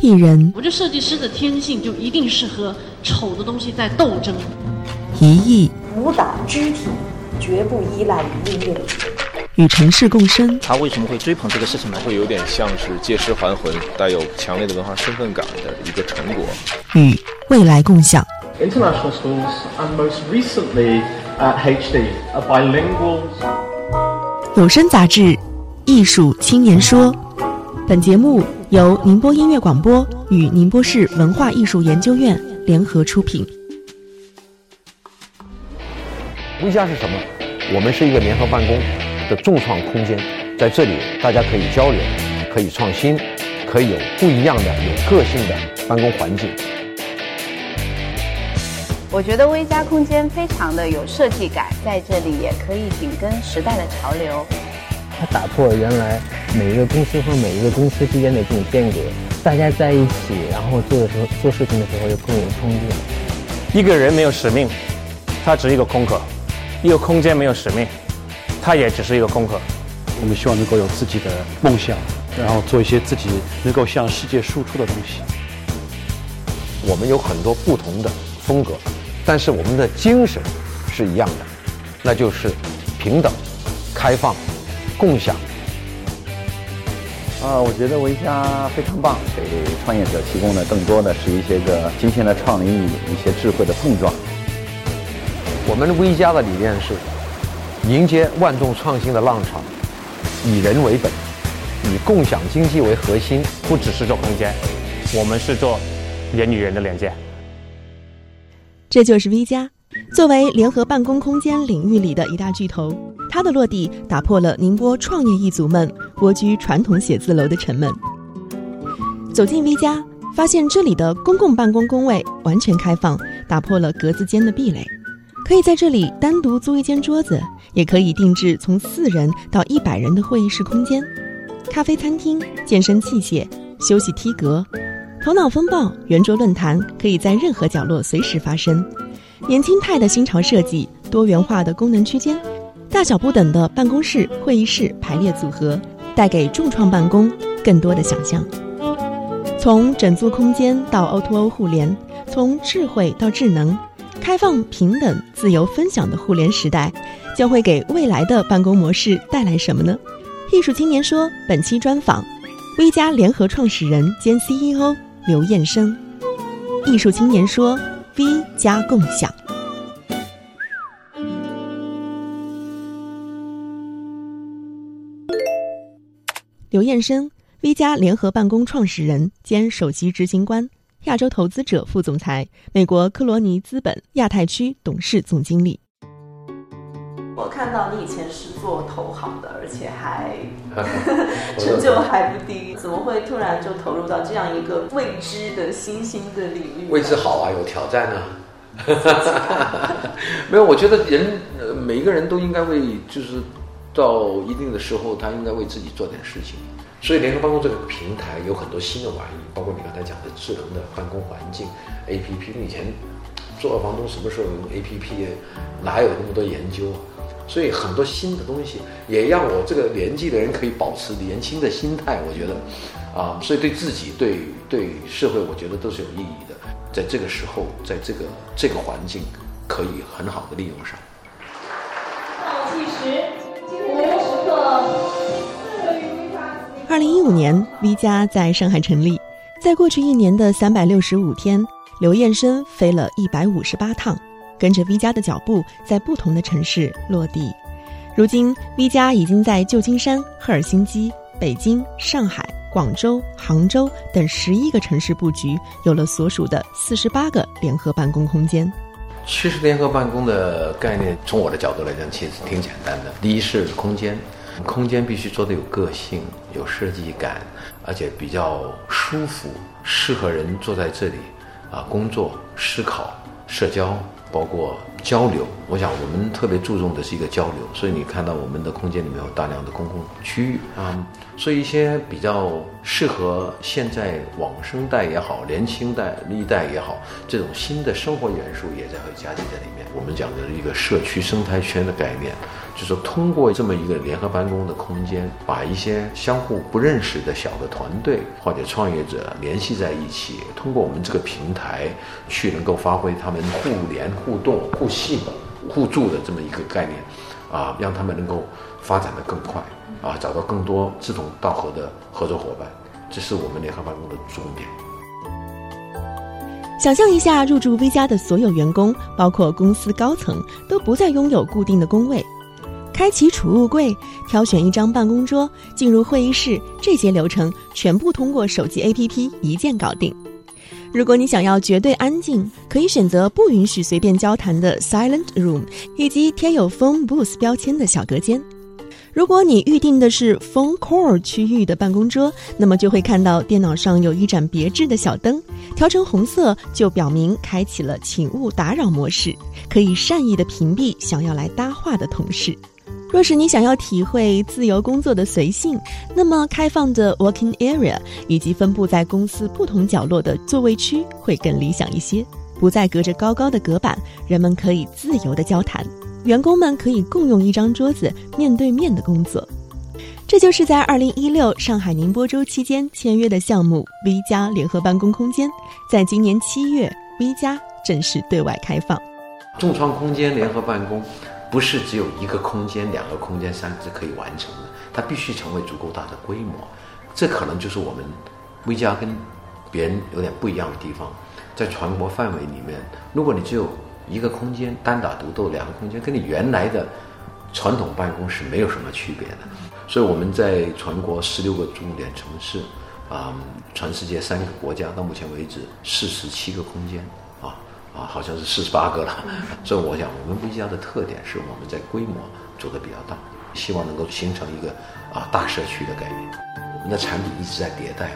艺人我这设计师的天性就一定是和丑的东西在斗争。一艺舞蹈肢体绝不依赖于音乐。与城市共生，他为什么会追捧这个事情呢？会有点像是借尸还魂，带有强烈的文化身份感的一个成果。与未来共享。International schools and most recently at HD are bilingual. 有声杂志《艺术青年说》，本节目由宁波音乐广播与宁波市文化艺术研究院联合出品。微家是什么？我们是一个联合办公的众创空间，在这里大家可以交流，可以创新，可以有不一样的、有个性的办公环境。我觉得微家空间非常的有设计感，在这里也可以紧跟时代的潮流。它打破了原来每一个公司和每一个公司之间的这种间隔，大家在一起，然后做的时候做事情的时候就更有冲劲。一个人没有使命，他只是一个空壳；一个空间没有使命，它也只是一个空壳。我们希望能够有自己的梦想，然后做一些自己能够向世界输出的东西。我们有很多不同的风格。但是我们的精神是一样的，那就是平等、开放、共享。啊，我觉得维嘉非常棒，给创业者提供的更多的是一些个新鲜的创意、一些智慧的碰撞。我们微家的理念是迎接万众创新的浪潮，以人为本，以共享经济为核心。不只是做空间，我们是做人与人的连接。这就是 V 加，作为联合办公空间领域里的一大巨头，它的落地打破了宁波创业一族们蜗居传统写字楼的沉闷。走进 V 家，发现这里的公共办公工位完全开放，打破了格子间的壁垒，可以在这里单独租一间桌子，也可以定制从四人到一百人的会议室空间，咖啡餐厅、健身器械、休息梯格。头脑风暴圆桌论坛可以在任何角落随时发生，年轻态的新潮设计，多元化的功能区间，大小不等的办公室、会议室排列组合，带给众创办公更多的想象。从整租空间到 O2O 互联，从智慧到智能，开放、平等、自由分享的互联时代，将会给未来的办公模式带来什么呢？艺术青年说，本期专访，微加联合创始人兼 CEO。刘彦生，艺术青年说：“V 加共享。”刘彦生，V 加联合办公创始人兼首席执行官，亚洲投资者副总裁，美国科罗尼资本亚太区董事总经理。我看到你以前是做投行的，而且还 成就还不低，怎么会突然就投入到这样一个未知的新兴的领域？未知好啊，有挑战啊。没有，我觉得人呃每一个人都应该为，就是到一定的时候，他应该为自己做点事情。所以联合办公这个平台有很多新的玩意，包括你刚才讲的智能的办公环境 APP。以前做房东，什么时候用 APP？哪有那么多研究啊？所以很多新的东西也让我这个年纪的人可以保持年轻的心态，我觉得，啊，所以对自己、对对社会，我觉得都是有意义的。在这个时候，在这个这个环境，可以很好的利用上。二零一五年，V 家在上海成立，在过去一年的三百六十五天，刘彦生飞了一百五十八趟。跟着 V 家的脚步，在不同的城市落地。如今，V 家已经在旧金山、赫尔辛基、北京、上海、广州、杭州等十一个城市布局，有了所属的四十八个联合办公空间。其实，联合办公的概念，从我的角度来讲，其实挺简单的。第一是空间，空间必须做的有个性、有设计感，而且比较舒服，适合人坐在这里啊工作、思考、社交。包括交流。我想我们特别注重的是一个交流，所以你看到我们的空间里面有大量的公共区域啊，所以一些比较适合现在网生代也好，年轻代历代也好，这种新的生活元素也在会加进在里面。我们讲的一个社区生态圈的概念，就是通过这么一个联合办公的空间，把一些相互不认识的小的团队或者创业者联系在一起，通过我们这个平台去能够发挥他们互联互动、互信。互助的这么一个概念，啊，让他们能够发展的更快，啊，找到更多志同道合的合作伙伴，这是我们联合办公的重点。想象一下，入驻 V 家的所有员工，包括公司高层，都不再拥有固定的工位，开启储物柜，挑选一张办公桌，进入会议室，这些流程全部通过手机 APP 一键搞定。如果你想要绝对安静，可以选择不允许随便交谈的 Silent Room，以及贴有 Phone Booth 标签的小隔间。如果你预定的是 Phone Core 区域的办公桌，那么就会看到电脑上有一盏别致的小灯，调成红色就表明开启了请勿打扰模式，可以善意的屏蔽想要来搭话的同事。若是你想要体会自由工作的随性，那么开放的 working area 以及分布在公司不同角落的座位区会更理想一些。不再隔着高高的隔板，人们可以自由的交谈，员工们可以共用一张桌子，面对面的工作。这就是在二零一六上海宁波周期间签约的项目 V 加联合办公空间，在今年七月 V 加正式对外开放。众创空间联合办公。不是只有一个空间、两个空间、三个可以完成的，它必须成为足够大的规模。这可能就是我们 V 家跟别人有点不一样的地方。在全国范围里面，如果你只有一个空间单打独斗，两个空间跟你原来的传统办公室没有什么区别的。所以我们在全国十六个重点城市，啊，全世界三个国家，到目前为止四十七个空间。啊啊，好像是四十八个了，所以我想，我们微家的特点是我们在规模做的比较大，希望能够形成一个啊大社区的概念。我们的产品一直在迭代，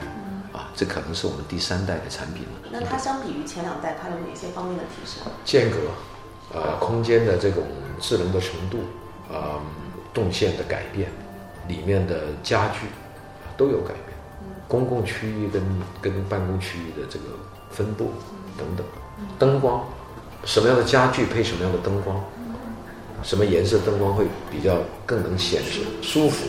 啊，这可能是我们第三代的产品了。那它相比于前两代，它有哪些方面的提升？间隔，呃，空间的这种智能的程度，啊，动线的改变，里面的家具都有改变，公共区域跟跟办公区域的这个分布等等。灯光，什么样的家具配什么样的灯光，什么颜色灯光会比较更能显示舒服。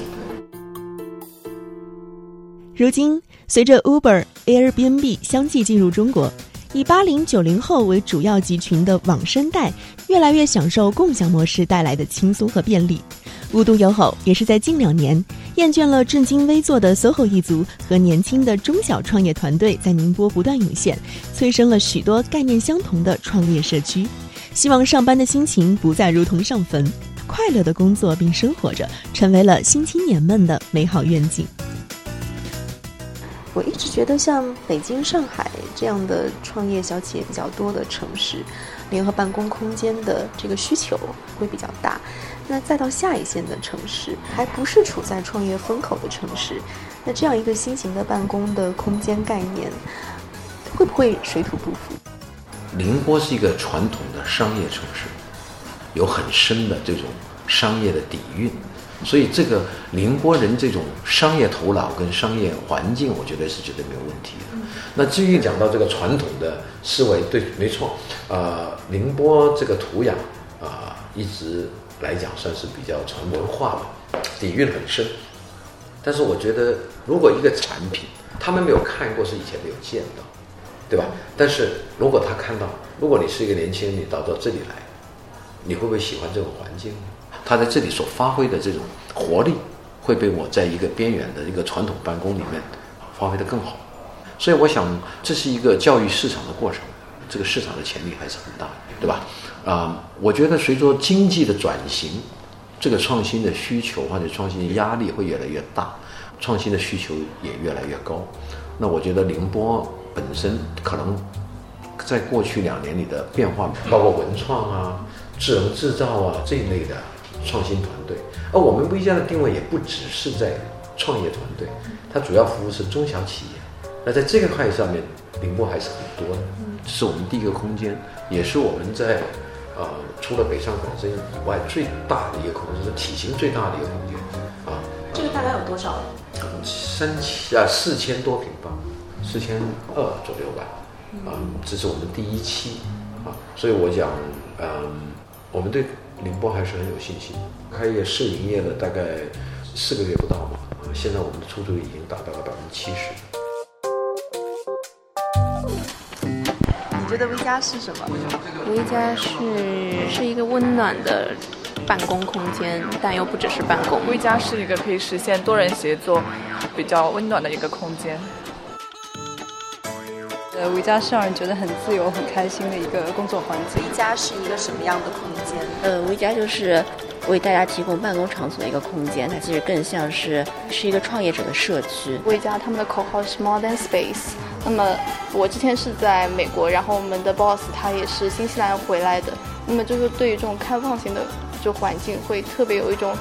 如今，随着 Uber、Airbnb 相继进入中国，以八零九零后为主要集群的网生代，越来越享受共享模式带来的轻松和便利。无独有偶，也是在近两年，厌倦了正襟危坐的 SOHO 一族和年轻的中小创业团队在宁波不断涌现，催生了许多概念相同的创业社区。希望上班的心情不再如同上坟，快乐的工作并生活着，成为了新青年们的美好愿景。我一直觉得，像北京、上海这样的创业小企业比较多的城市，联合办公空间的这个需求会比较大。那再到下一线的城市，还不是处在创业风口的城市，那这样一个新型的办公的空间概念，会不会水土不服？宁波是一个传统的商业城市，有很深的这种商业的底蕴，所以这个宁波人这种商业头脑跟商业环境，我觉得是绝对没有问题的。那至于讲到这个传统的思维，对，没错，呃，宁波这个土壤啊，一直。来讲算是比较纯文化的，底蕴很深。但是我觉得，如果一个产品他们没有看过，是以前没有见到，对吧？但是如果他看到，如果你是一个年轻人，你到到这里来，你会不会喜欢这种环境呢？他在这里所发挥的这种活力，会被我在一个边缘的一个传统办公里面发挥的更好。所以我想，这是一个教育市场的过程，这个市场的潜力还是很大的，对吧？啊，我觉得随着经济的转型，这个创新的需求或者创新的压力会越来越大，创新的需求也越来越高。那我觉得宁波本身可能在过去两年里的变化，包括文创啊、智能制造啊这一类的创新团队，而我们微家的定位也不只是在创业团队，它主要服务是中小企业。那在这个块上面，宁波还是很多的，这是我们第一个空间，也是我们在。呃，除了北上广深以外最大的一个空间，是体型最大的一个空间啊。这个大概有多少？三千啊，四千多平方，四千二左右吧。啊，这是我们第一期啊，所以我讲，嗯，我们对宁波还是很有信心。开业试营业了大概四个月不到嘛，啊，现在我们的出租率已经达到了百分之七十。你觉得微家是什么微家是是一个温暖的办公空间，但又不只是办公。微家是一个可以实现多人协作、比较温暖的一个空间。呃，V 家是让人觉得很自由、很开心的一个工作环境。维嘉是一个什么样的空间？呃维嘉就是为大家提供办公场所的一个空间，它其实更像是是一个创业者的社区。维嘉他们的口号是 More than Space。那么我之前是在美国，然后我们的 boss 他也是新西兰回来的，那么就是对于这种开放型的就环境会特别有一种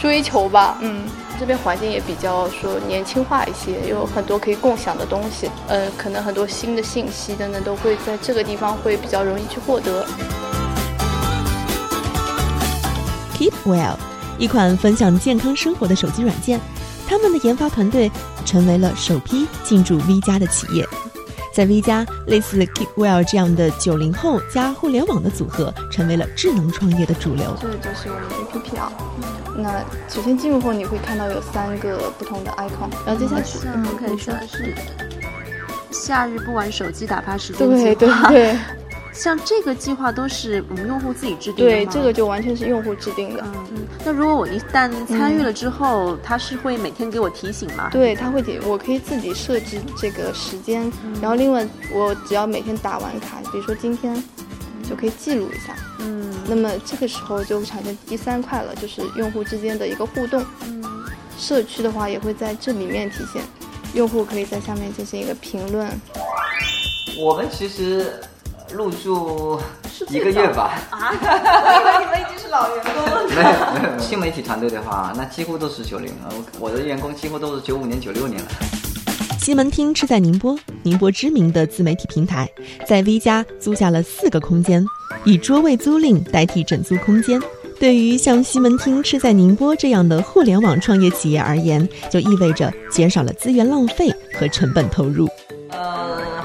追求吧，嗯。这边环境也比较说年轻化一些，有很多可以共享的东西，呃，可能很多新的信息等等都会在这个地方会比较容易去获得。Keep Well，一款分享健康生活的手机软件，他们的研发团队成为了首批进驻 V 家的企业。在 V 家，类似 Keep Well 这样的九零后加互联网的组合，成为了智能创业的主流。这就是我们的 APP 啊。那首先进入后，你会看到有三个不同的 icon，然后接下去我看一下是夏日不玩手机打发时间对对对。像这个计划都是我们用户自己制定的对，这个就完全是用户制定的。嗯，那如果我一旦参与了之后，他是会每天给我提醒吗？对，他会给，我可以自己设置这个时间，然后另外我只要每天打完卡，比如说今天，就可以记录一下。嗯，那么这个时候就会产生第三块了，就是用户之间的一个互动。嗯，社区的话也会在这里面体现，用户可以在下面进行一个评论。我们其实。入驻一个月吧啊！我以为你们已经是老员工了。没有没有，新媒体团队的话，那几乎都是九零后，我的员工几乎都是九五年、九六年了。西门町吃在宁波，宁波知名的自媒体平台，在 V 家租下了四个空间，以桌位租赁代替整租空间。对于像西门町吃在宁波这样的互联网创业企业而言，就意味着减少了资源浪费和成本投入。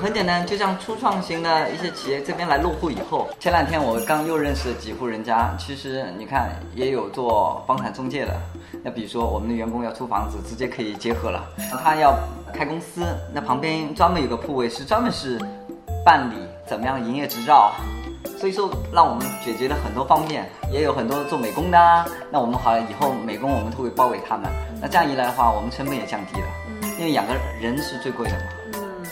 很简单，就像初创型的一些企业这边来落户以后，前两天我刚又认识了几户人家。其实你看，也有做房产中介的。那比如说，我们的员工要租房子，直接可以结合了。他要开公司，那旁边专门有个铺位是专门是办理怎么样营业执照。所以说，让我们解决了很多方面。也有很多做美工的，那我们好像以后美工我们都会包给他们。那这样一来的话，我们成本也降低了，因为养个人是最贵的嘛。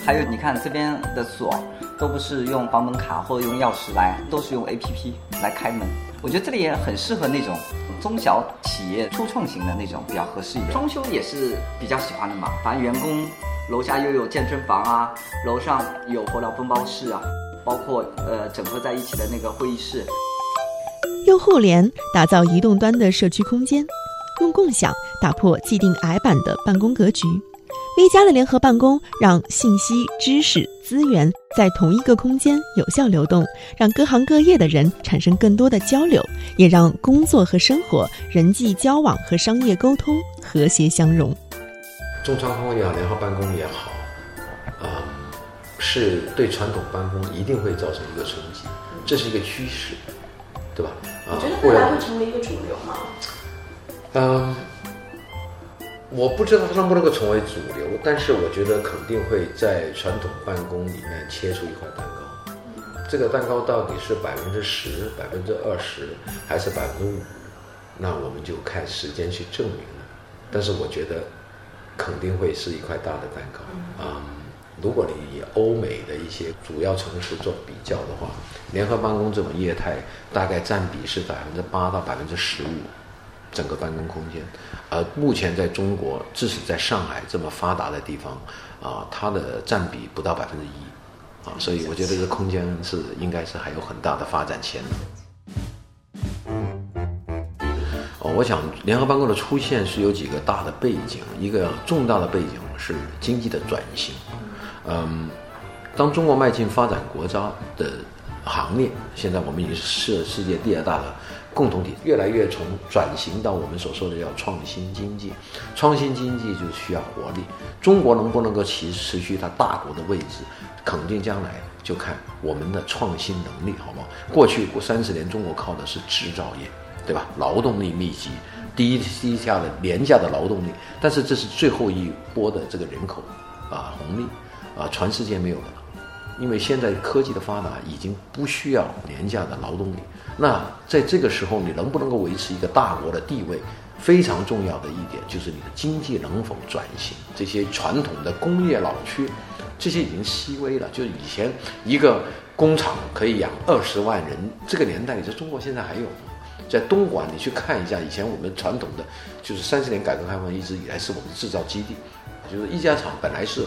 还有，你看这边的锁都不是用房门卡或者用钥匙来，都是用 A P P 来开门。我觉得这里也很适合那种中小企业初创型的那种比较合适一点。装修也是比较喜欢的嘛，反正员工楼下又有健身房啊，楼上有火疗分包室啊，包括呃整合在一起的那个会议室。用互联打造移动端的社区空间，用共享打破既定矮板的办公格局。V 家的联合办公，让信息、知识、资源在同一个空间有效流动，让各行各业的人产生更多的交流，也让工作和生活、人际交往和商业沟通和谐相融。中长空也好，联合办公也好，嗯，是对传统办公一定会造成一个冲击，这是一个趋势，对吧？你觉得未来会成为一个主流吗？嗯。我不知道它能不能够成为主流，但是我觉得肯定会在传统办公里面切出一块蛋糕。这个蛋糕到底是百分之十、百分之二十，还是百分之五？那我们就看时间去证明了。但是我觉得肯定会是一块大的蛋糕啊！如果你以欧美的一些主要城市做比较的话，联合办公这种业态大概占比是百分之八到百分之十五。整个办公空间，而目前在中国，即使在上海这么发达的地方，啊，它的占比不到百分之一，啊，所以我觉得这空间是应该是还有很大的发展潜能。哦，我想联合办公的出现是有几个大的背景，一个重大的背景是经济的转型。嗯，当中国迈进发展国家的行列。现在我们已经是世界第二大的共同体，越来越从转型到我们所说的叫创新经济。创新经济就需要活力。中国能不能够持持续它大国的位置，肯定将来就看我们的创新能力，好不好？过去过三十年，中国靠的是制造业，对吧？劳动力密集，低低下的廉价的劳动力，但是这是最后一波的这个人口啊红利啊，全世界没有的。因为现在科技的发达，已经不需要廉价的劳动力。那在这个时候，你能不能够维持一个大国的地位？非常重要的一点就是你的经济能否转型。这些传统的工业老区，这些已经稀微了。就是以前一个工厂可以养二十万人，这个年代，你在中国现在还有吗？在东莞，你去看一下，以前我们传统的就是三十年改革开放一直以来是我们制造基地，就是一家厂本来是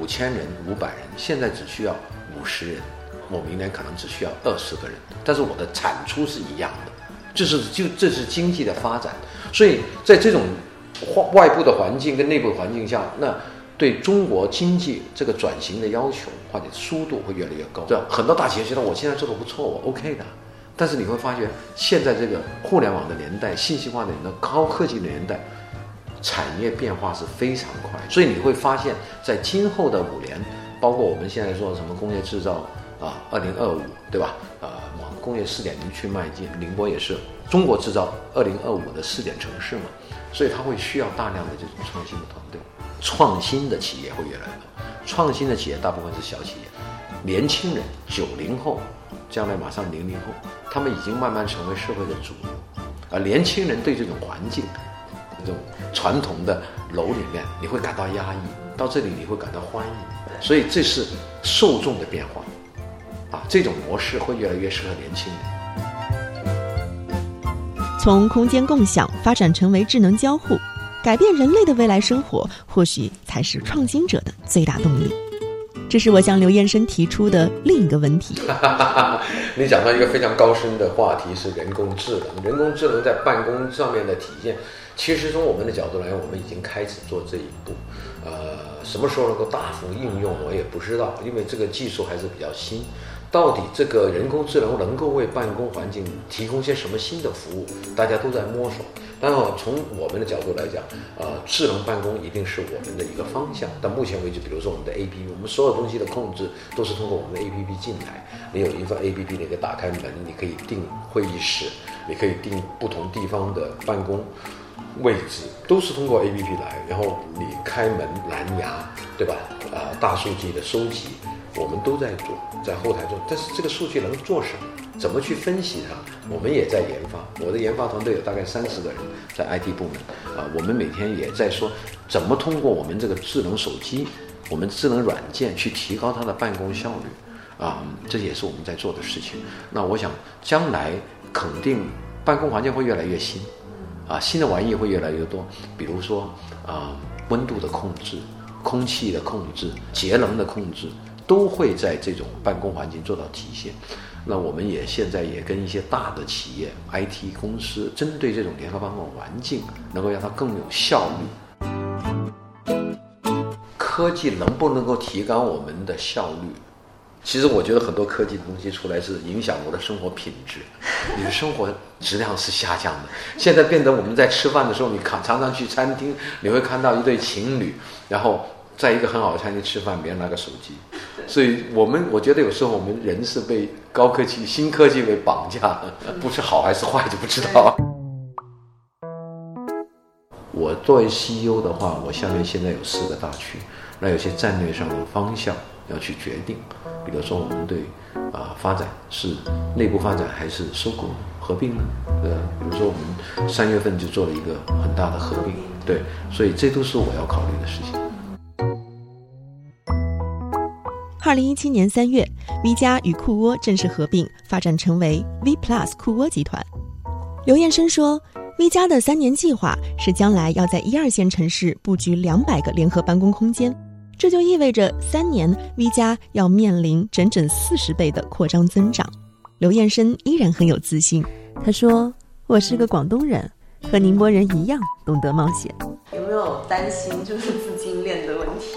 五千人、五百人，现在只需要五十人，我明年可能只需要二十个人，但是我的产出是一样的，这是就这是经济的发展，所以在这种外部的环境跟内部环境下，那对中国经济这个转型的要求或者速度会越来越高。对，很多大企业觉得我现在做的不错，我 OK 的。但是你会发觉，现在这个互联网的年代、信息化的年代、高科技的年代，产业变化是非常快。所以你会发现，在今后的五年，包括我们现在说什么工业制造啊，二零二五，对吧？呃，往工业四点零去迈进。宁波也是中国制造二零二五的试点城市嘛，所以它会需要大量的这种创新的团队，创新的企业会越来越多。创新的企业大部分是小企业，年轻人，九零后。将来马上零零后，他们已经慢慢成为社会的主流，而年轻人对这种环境，种传统的楼里面，你会感到压抑；到这里你会感到欢迎。所以这是受众的变化，啊，这种模式会越来越适合年轻人。从空间共享发展成为智能交互，改变人类的未来生活，或许才是创新者的最大动力。这是我向刘彦生提出的另一个问题。你讲到一个非常高深的话题，是人工智能。人工智能在办公上面的体现，其实从我们的角度来讲，我们已经开始做这一步。呃，什么时候能够大幅应用，我也不知道，因为这个技术还是比较新。到底这个人工智能能够为办公环境提供些什么新的服务，大家都在摸索。但是从我们的角度来讲，呃，智能办公一定是我们的一个方向。到目前为止，比如说我们的 A P P，我们所有东西的控制都是通过我们的 A P P 进来。你有一份 A P P，你可以打开门，你可以定会议室，你可以定不同地方的办公位置，都是通过 A P P 来。然后你开门蓝牙，对吧？啊，大数据的收集。我们都在做，在后台做，但是这个数据能做什么？怎么去分析它？我们也在研发。我的研发团队有大概三十个人在 IT 部门啊，我们每天也在说，怎么通过我们这个智能手机，我们智能软件去提高它的办公效率啊，这也是我们在做的事情。那我想将来肯定办公环境会越来越新啊，新的玩意会越来越多，比如说啊，温度的控制、空气的控制、节能的控制。都会在这种办公环境做到体现。那我们也现在也跟一些大的企业、IT 公司，针对这种联合办公环境，能够让它更有效率。科技能不能够提高我们的效率？其实我觉得很多科技的东西出来是影响我的生活品质，你的生活质量是下降的。现在变得我们在吃饭的时候，你看常常去餐厅，你会看到一对情侣，然后在一个很好的餐厅吃饭，别人拿个手机。所以我们我觉得有时候我们人是被高科技、新科技给绑架的，不是好还是坏就不知道。我作为 CEO 的话，我下面现在有四个大区，那有些战略上的方向要去决定，比如说我们对啊发展是内部发展还是收购合并呢？呃，比如说我们三月份就做了一个很大的合并，对，所以这都是我要考虑的事情。二零一七年三月，V 加与酷窝正式合并，发展成为 V Plus 酷窝集团。刘彦生说，V 加的三年计划是将来要在一二线城市布局两百个联合办公空间，这就意味着三年 V 加要面临整整四十倍的扩张增长。刘彦生依然很有自信，他说：“我是个广东人，和宁波人一样懂得冒险。”有没有担心就是资金链的问题？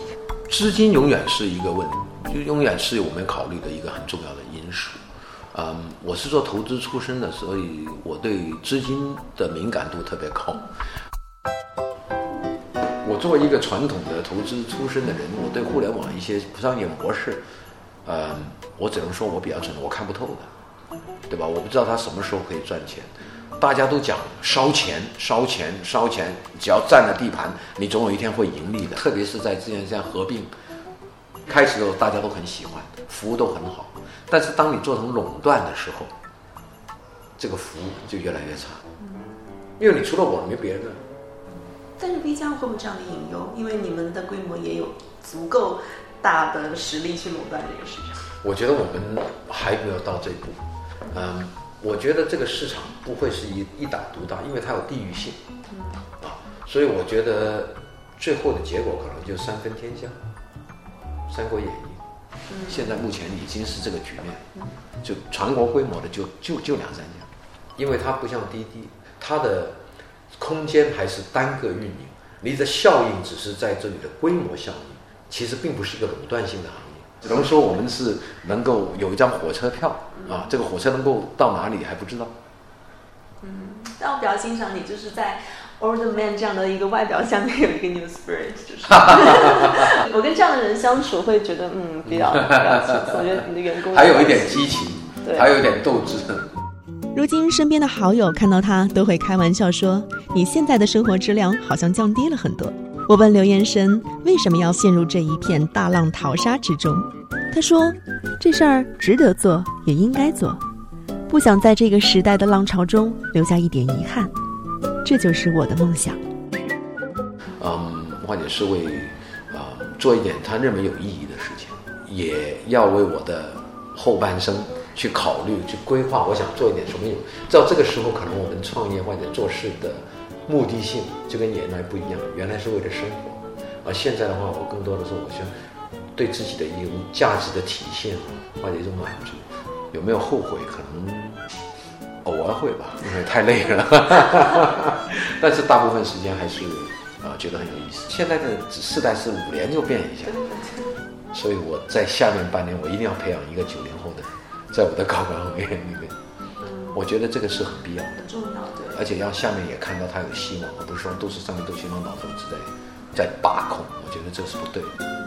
资金永远是一个问题。就永远是我们考虑的一个很重要的因素。嗯，我是做投资出身的，所以我对资金的敏感度特别高。我作为一个传统的投资出身的人，我对互联网一些商业模式，嗯，我只能说我比较蠢，我看不透的，对吧？我不知道他什么时候可以赚钱。大家都讲烧钱、烧钱、烧钱，只要占了地盘，你总有一天会盈利的。特别是在之前这样合并开始的时候，大家都很喜欢，服务都很好。但是当你做成垄断的时候，这个服务就越来越差，因为你除了我没别人。但是 B 加会不会这样的隐忧？因为你们的规模也有足够大的实力去垄断这个市场。我觉得我们还没有到这一步。嗯，我觉得这个市场不会是一一打独大，因为它有地域性。啊，所以我觉得最后的结果可能就三分天下，《三国演义》。现在目前已经是这个局面，就全国规模的就就就两三家，因为它不像滴滴，它的。空间还是单个运营，你的效应只是在这里的规模效应，其实并不是一个垄断性的行业。只能说我们是能够有一张火车票啊，这个火车能够到哪里还不知道。嗯，但我比较欣赏你，就是在 Old Man 这样的一个外表下面有一个 New Spirit，就是 我跟这样的人相处会觉得嗯比较比较轻松，我觉得你的员工 还有一点激情，还有一点斗志。如今身边的好友看到他都会开玩笑说：“你现在的生活质量好像降低了很多。”我问刘延生为什么要陷入这一片大浪淘沙之中，他说：“这事儿值得做，也应该做，不想在这个时代的浪潮中留下一点遗憾，这就是我的梦想。”嗯，或者是为啊做一点他认为有意义的事情，也要为我的后半生。去考虑、去规划，我想做一点什么？到这个时候，可能我们创业或者做事的目的性就跟原来不一样。原来是为了生活，而现在的话，我更多的是我想对自己的一种价值的体现或者一种满足。有没有后悔？可能偶尔会吧，因为太累了。但是大部分时间还是啊觉得很有意思。现在的世代是五年就变一下，所以我在下面半年，我一定要培养一个九零后的。在我的高管行业里面，我觉得这个是很必要重要的，而且让下面也看到他有希望，而不是说都是上面都希望老头子在在把控，我觉得这是不对的。